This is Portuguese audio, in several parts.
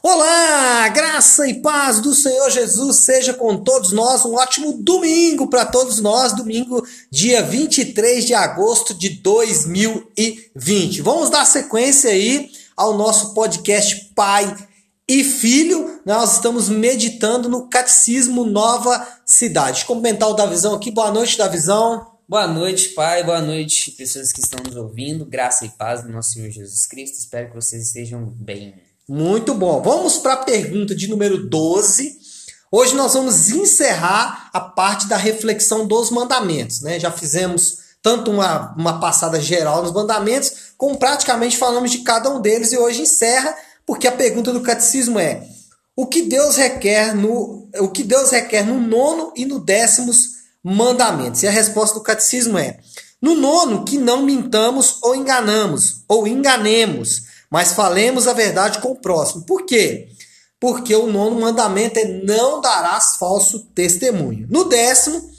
Olá, graça e paz do Senhor Jesus seja com todos nós. Um ótimo domingo para todos nós, domingo, dia 23 de agosto de 2020. Vamos dar sequência aí ao nosso podcast Pai e Filho. Nós estamos meditando no Catecismo Nova Cidade. Comentar o Davizão aqui. Boa noite, Davizão. Boa noite, Pai. Boa noite, pessoas que estão nos ouvindo. Graça e paz do nosso Senhor Jesus Cristo. Espero que vocês estejam bem. Muito bom. Vamos para a pergunta de número 12. Hoje nós vamos encerrar a parte da reflexão dos mandamentos. Né? Já fizemos tanto uma, uma passada geral nos mandamentos, como praticamente falamos de cada um deles, e hoje encerra, porque a pergunta do catecismo é: o que Deus requer no, o que Deus requer no nono e no décimos mandamentos? E a resposta do catecismo é: no nono, que não mintamos ou enganamos, ou enganemos mas falemos a verdade com o próximo. Por quê? Porque o nono mandamento é não darás falso testemunho. No décimo,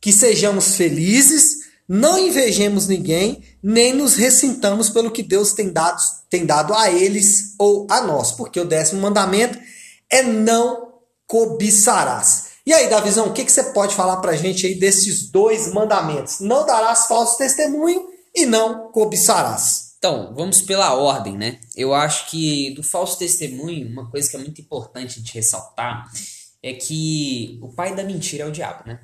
que sejamos felizes, não invejemos ninguém, nem nos ressintamos pelo que Deus tem dado, tem dado a eles ou a nós. Porque o décimo mandamento é não cobiçarás. E aí, Davizão, o que, que você pode falar pra gente aí desses dois mandamentos? Não darás falso testemunho e não cobiçarás. Então, vamos pela ordem, né? Eu acho que do falso testemunho, uma coisa que é muito importante de ressaltar é que o pai da mentira é o diabo, né?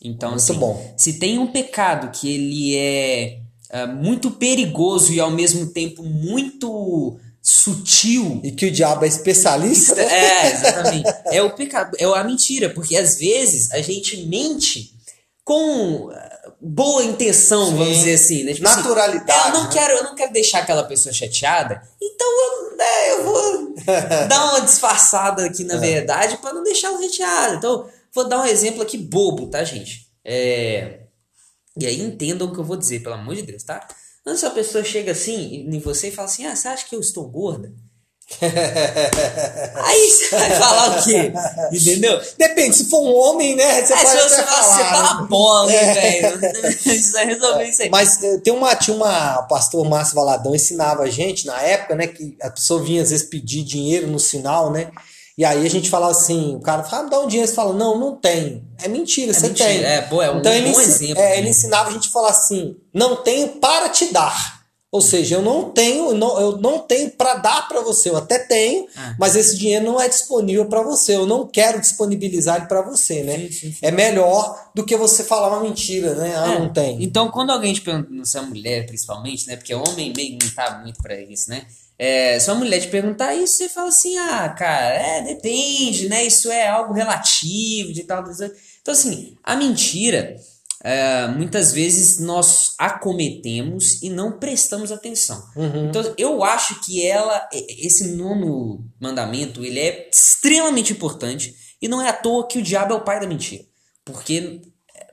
Então, muito assim, bom. se tem um pecado que ele é uh, muito perigoso e ao mesmo tempo muito sutil. E que o diabo é especialista? Né? É, exatamente. é o pecado, é a mentira, porque às vezes a gente mente com boa intenção, Sim. vamos dizer assim, né? Tipo assim, Naturalidade. Assim, eu não né? quero, eu não quero deixar aquela pessoa chateada, então eu, né, eu vou dar uma disfarçada aqui na é. verdade para não deixar ela chateada. Então, vou dar um exemplo aqui bobo, tá, gente? É... E aí entendam o que eu vou dizer, pelo amor de Deus, tá? Quando a pessoa chega assim em você e fala assim: "Ah, você acha que eu estou gorda?" Aí você vai falar o quê? Entendeu? Depende, se for um homem, né? Você é, pode se você falar, você tá uma bola, hein, velho? Você vai resolver isso aí. Mas eh, tem uma, tinha uma, o pastor Márcio Valadão ensinava a gente na época, né? Que a pessoa vinha às vezes pedir dinheiro no sinal, né? E aí a gente falava assim, o cara fala, ah, dá um dinheiro, você fala, não, não tem. É mentira, é você mentira. tem. É, boa, é um então, ele, bom exemplo. É, ele ensinava a gente a falar assim, não tenho para te dar. Ou seja, eu não tenho, não, eu não tenho para dar para você. Eu até tenho, ah. mas esse dinheiro não é disponível para você. Eu não quero disponibilizar ele para você, né? Sim, sim, sim. É melhor do que você falar uma mentira, né? Ah, é. não tem. Então, quando alguém te pergunta, se é mulher principalmente, né? Porque homem meio não tá muito para isso, né? É, se uma mulher te perguntar isso, você fala assim, ah, cara, é, depende, né? Isso é algo relativo, de tal. Então, assim, a mentira é, muitas vezes nós acometemos e não prestamos atenção. Uhum. Então eu acho que ela, esse nono mandamento, ele é extremamente importante e não é à toa que o diabo é o pai da mentira, porque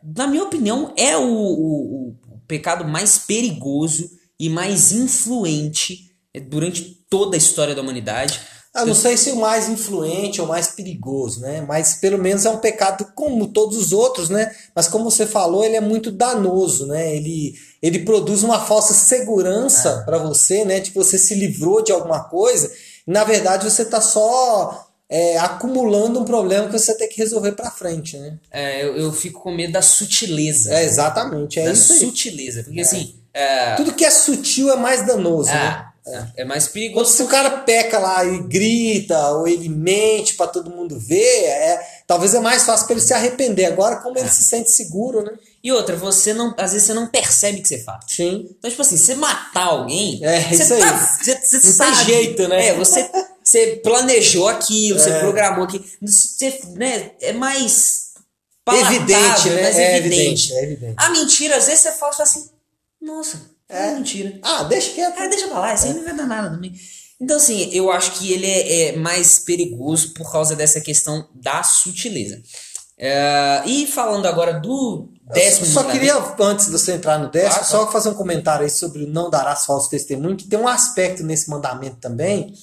na minha opinião é o, o, o pecado mais perigoso e mais influente durante toda a história da humanidade. Eu não sei se o mais influente ou mais perigoso, né? Mas pelo menos é um pecado como todos os outros, né? Mas como você falou, ele é muito danoso, né? Ele, ele produz uma falsa segurança é. para você, né? De que você se livrou de alguma coisa. E, na verdade, você está só é, acumulando um problema que você tem que resolver para frente, né? É, eu, eu fico com medo da sutileza. É, exatamente. É da isso sutileza. Porque é. assim. É... Tudo que é sutil é mais danoso, né? É, é mais perigoso. se o cara peca lá e grita, ou ele mente para todo mundo ver, é, talvez é mais fácil para ele se arrepender. Agora, como ele é. se sente seguro, né? E outra, você não. Às vezes você não percebe que você faz. Sim. Então, tipo assim, você matar alguém. É, você isso tá, aí. Você, você não sabe. tem jeito, né? É, você, você planejou aquilo, é. você programou aquilo. Você, né, é mais. Evidente, né? Mais é evidente. É evidente. A mentira, às vezes você fala assim, nossa é, é mentira. Ah, deixa quieto. É, deixa pra lá, isso aí não vai dar nada também. Então, assim, eu acho que ele é, é mais perigoso por causa dessa questão da sutileza. É, e falando agora do décimo eu Só queria, antes de você entrar no décimo, ah, só fazer um comentário aí sobre o não darás falso testemunho, que tem um aspecto nesse mandamento também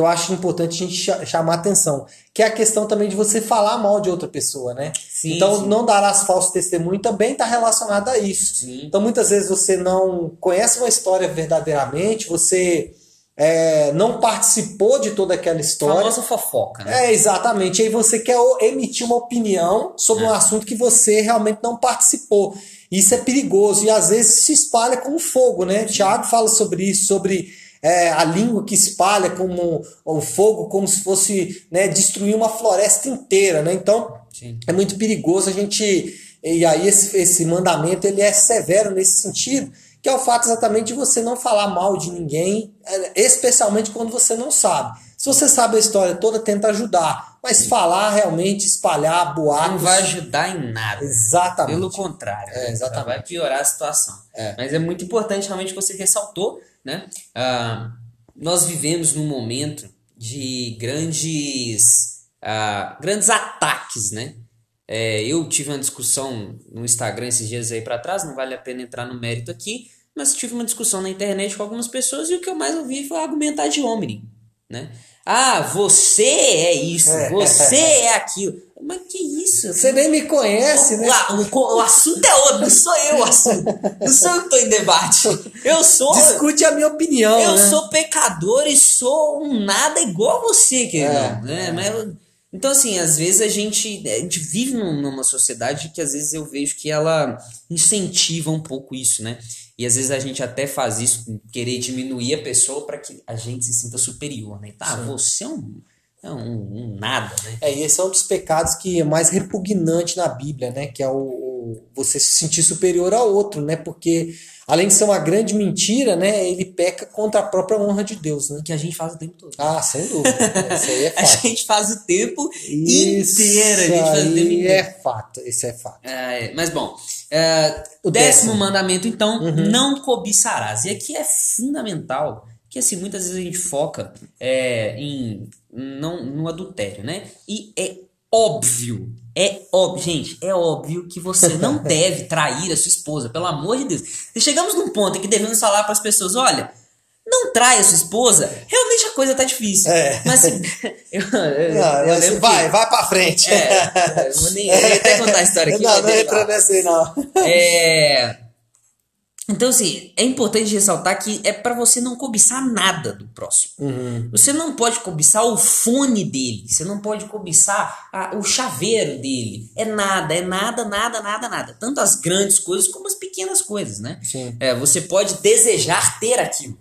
que eu acho importante a gente chamar atenção, que é a questão também de você falar mal de outra pessoa, né? Sim, então, sim. não darás falso testemunho também está relacionado a isso. Sim. Então, muitas vezes você não conhece uma história verdadeiramente, você é, não participou de toda aquela história. famosa fofoca, né? É, exatamente. Aí você quer emitir uma opinião sobre É. um assunto que você realmente não participou. Isso é perigoso e às vezes se espalha como fogo, né? Tiago fala sobre isso, sobre é, a língua que espalha como o fogo, como se fosse né, destruir uma floresta inteira, né? Então Sim. é muito perigoso a gente e aí esse, esse mandamento ele é severo nesse sentido que é o fato exatamente de você não falar mal de ninguém é, especialmente quando você não sabe se você sabe a história toda tenta ajudar mas falar realmente espalhar boatos Não vai ajudar em nada. exatamente Pelo contrário, É, né? exatamente. Vai piorar a situação. É. Mas é muito importante realmente que você ressaltou, né? Ah, nós vivemos num momento de grandes, ah, grandes ataques, né? É, eu tive uma discussão no Instagram esses dias aí para trás, não vale a pena entrar no mérito aqui, mas tive uma discussão na internet com algumas pessoas e o que eu mais ouvi foi argumentar de homem, né? Ah, você é isso, você é aquilo. Mas que isso? você nem me conhece né O, o- o assunto é outro, não sou eu o assunto. Não sou eu que tô em debate. Eu sou. discute a minha opinião eu né? sou pecador e sou um nada igual você, querido. É, né? é. Mas então, assim, às vezes a gente, a gente vive num- numa sociedade que às vezes eu vejo que ela incentiva um pouco isso, né? E às vezes a gente até faz isso, querer diminuir a pessoa para que a gente se sinta superior, né? Tá, Sim. você é um, é um, um nada, né? É, e esse é um dos pecados que é mais repugnante na Bíblia, né? Que é o, o- você se sentir superior ao outro, né? Porque além de ser uma grande mentira, né? Ele peca contra a própria honra de Deus, né? Que a gente faz o tempo todo. Ah, sem dúvida. Isso aí é A fato. gente faz o tempo Isso inteiro, a gente faz o tempo inteiro. é fato. Isso é fato. É, mas bom, é, O décimo décimo. mandamento, então, Uhum. não cobiçarás. E aqui é fundamental que assim, muitas vezes a gente foca é, em não, no adultério, né? E é óbvio, é óbvio, gente, é óbvio que você não deve trair a sua esposa, pelo amor de Deus. E chegamos num ponto em que devemos falar para as pessoas, olha, não traia a sua esposa, realmente a coisa tá difícil. É. Mas assim, eu, eu, Não, eu mas lembro que- vai, vai pra frente. é, eu vou nem, eu ia até contar a história aqui. Não, não entra nessa aí, não. É, Então, assim, é importante ressaltar que é para você não cobiçar nada do próximo. Uhum. Você não pode cobiçar o fone dele, você não pode cobiçar a- o chaveiro dele. É nada, é nada, nada, nada, nada. Tanto as grandes coisas como as pequenas coisas, né? Sim. É, você pode desejar ter aquilo.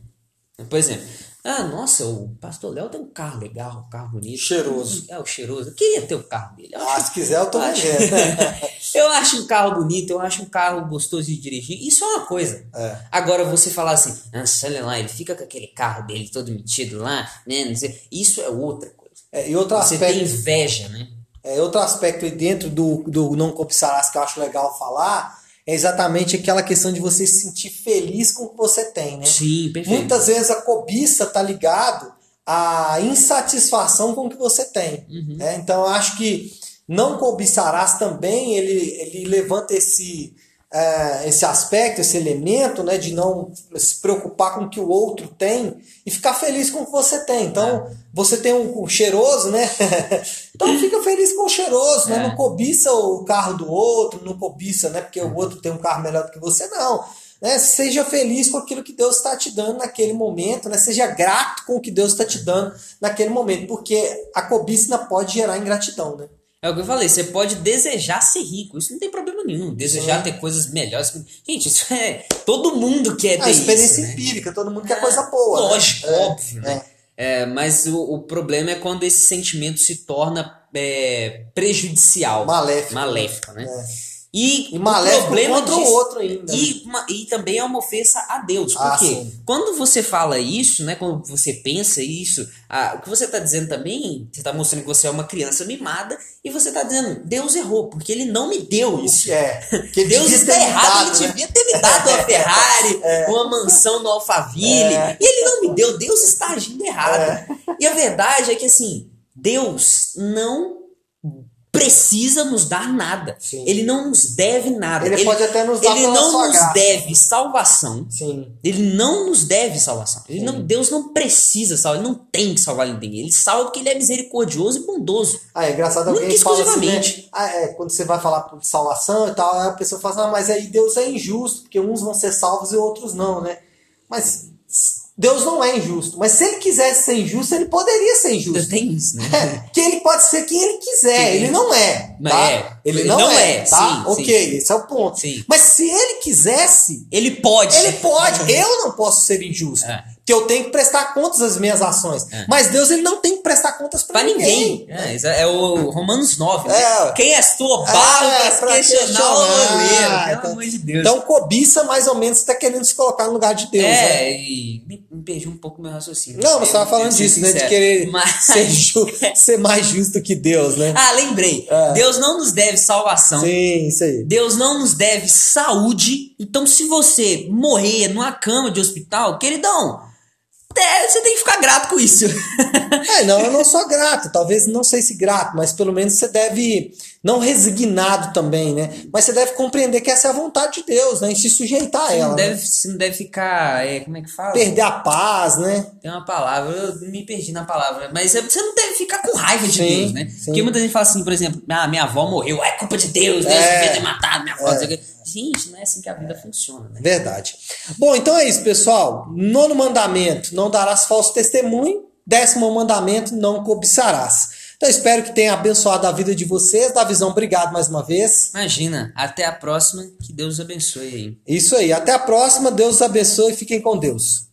Por exemplo, ah, nossa, o pastor Léo tem um carro legal, um carro bonito. Cheiroso. É, o cheiroso. Eu queria ter o carro dele. Eu Ah, acho se quiser, eu tô acho- eu acho um carro bonito, eu acho um carro gostoso de dirigir. Isso é uma coisa. É. Agora você falar assim, nossa, olha lá, ele fica com aquele carro dele todo metido lá, né? Não sei. Isso é outra coisa. É, e outro Você tem aspecto, inveja, né? é, outro aspecto aí dentro do, do não cobiçarás que eu acho legal falar é exatamente aquela questão de você se sentir feliz com o que você tem, né? Sim, perfeito. Muitas vezes a cobiça tá ligado à insatisfação com o que você tem. Uhum. né? Então eu acho que não cobiçarás também, ele, ele levanta esse, é, esse aspecto, esse elemento né, de não se preocupar com o que o outro tem e ficar feliz com o que você tem. Então, É. você tem um, um cheiroso, né? então fica feliz com o cheiroso, né? É. Não cobiça o carro do outro, não cobiça, né? Porque o outro tem um carro melhor do que você, não. Né? Seja feliz com aquilo que Deus está te dando naquele momento, né? Seja grato com o que Deus está te dando naquele momento, porque a cobiça pode gerar ingratidão, né? É o que eu falei, você pode desejar ser rico, isso não tem problema nenhum. Desejar Sim. ter coisas melhores. Gente, isso é. Todo mundo quer A ter experiência isso. né? empírica, todo mundo quer É, coisa boa. né? Lógico, É, óbvio, né? É, mas o, o problema é quando esse sentimento se torna é, prejudicial. Maléfico. Maléfico, né? É. E, E maléfico o problema contra o disso- outro ainda. né? E, uma- e também é uma ofensa a Deus. Ah, Porque sim. quando você fala isso, né? Quando você pensa isso, ah, o que você está dizendo também, você está mostrando que você é uma criança mimada e você está dizendo, Deus errou, porque ele não me deu isso. É, que ele Deus está errado, dado, ele né? devia ter me dado uma Ferrari, uma mansão no Alphaville, É. e ele não me deu, Deus está agindo errado. E a verdade é que assim, Deus não precisa nos dar nada. Sim. Ele não nos deve nada. Ele pode até nos dar ele não nos graça. deve salvação. Sim. Ele não nos deve salvação. Ele não, Deus não precisa salvar, ele não tem que salvar ninguém. Ele salva porque ele é misericordioso e bondoso. Ah, é engraçado alguém fala assim, né? Ah, é, quando você vai falar de salvação e tal, a pessoa fala assim, ah, mas aí Deus é injusto, porque uns vão ser salvos e outros não, né? Mas Deus não é injusto. Mas se ele quisesse ser injusto, ele poderia ser injusto. Tem isso, né? É, que ele pode ser quem ele quiser. Sim. Ele não é. Tá? é. Ele Ele não, não é. é, Tá? sim, ok, esse é o ponto. Sim. Mas se ele quisesse, Ele pode. ele pode. Eu não posso ser injusto. É. Porque eu tenho que prestar contas das minhas ações. É. Mas Deus ele não tem que prestar contas pra, Pra ninguém. É, é o Romanos 9. né? É. Quem és tu, É, pra pra questionar o goleiro? Pelo então- amor de Deus. Então, cobiça mais ou menos está querendo se colocar no lugar de Deus. né? é, e me, perdi um pouco meu raciocínio. Não, você estava falando disso, né? De sincero. querer Mas- ser, ju- ser mais justo que Deus, né? Ah, lembrei. É. Deus não nos deve salvação. Sim, isso aí. Deus não nos deve saúde. Então, se você morrer numa cama de hospital, queridão, é, você tem que ficar grato com isso. É, não, eu não sou grato, talvez não sei se grato, mas pelo menos você deve, não resignado também, né? Mas você deve compreender que essa é a vontade de Deus, né? E se sujeitar a Você ela. não né? deve, você não deve ficar. é, como é que fala? Perder a paz, né? Tem uma palavra, eu me perdi na palavra, mas é- você não deve ficar com raiva de Sim, Deus, né? sim. Porque muita gente fala assim, por exemplo, ah, minha avó morreu, é culpa de Deus, Deus É. devia ter matado minha avó. É. Gente, não é assim que a vida funciona, né? Verdade. Bom, então é isso, pessoal. Nono mandamento: não darás falso testemunho. Décimo mandamento: não cobiçarás. Então espero que tenha abençoado a vida de vocês. Da visão, obrigado mais uma vez. Imagina, até a próxima, que Deus abençoe aí. Isso aí. Até a próxima. Deus abençoe e fiquem com Deus.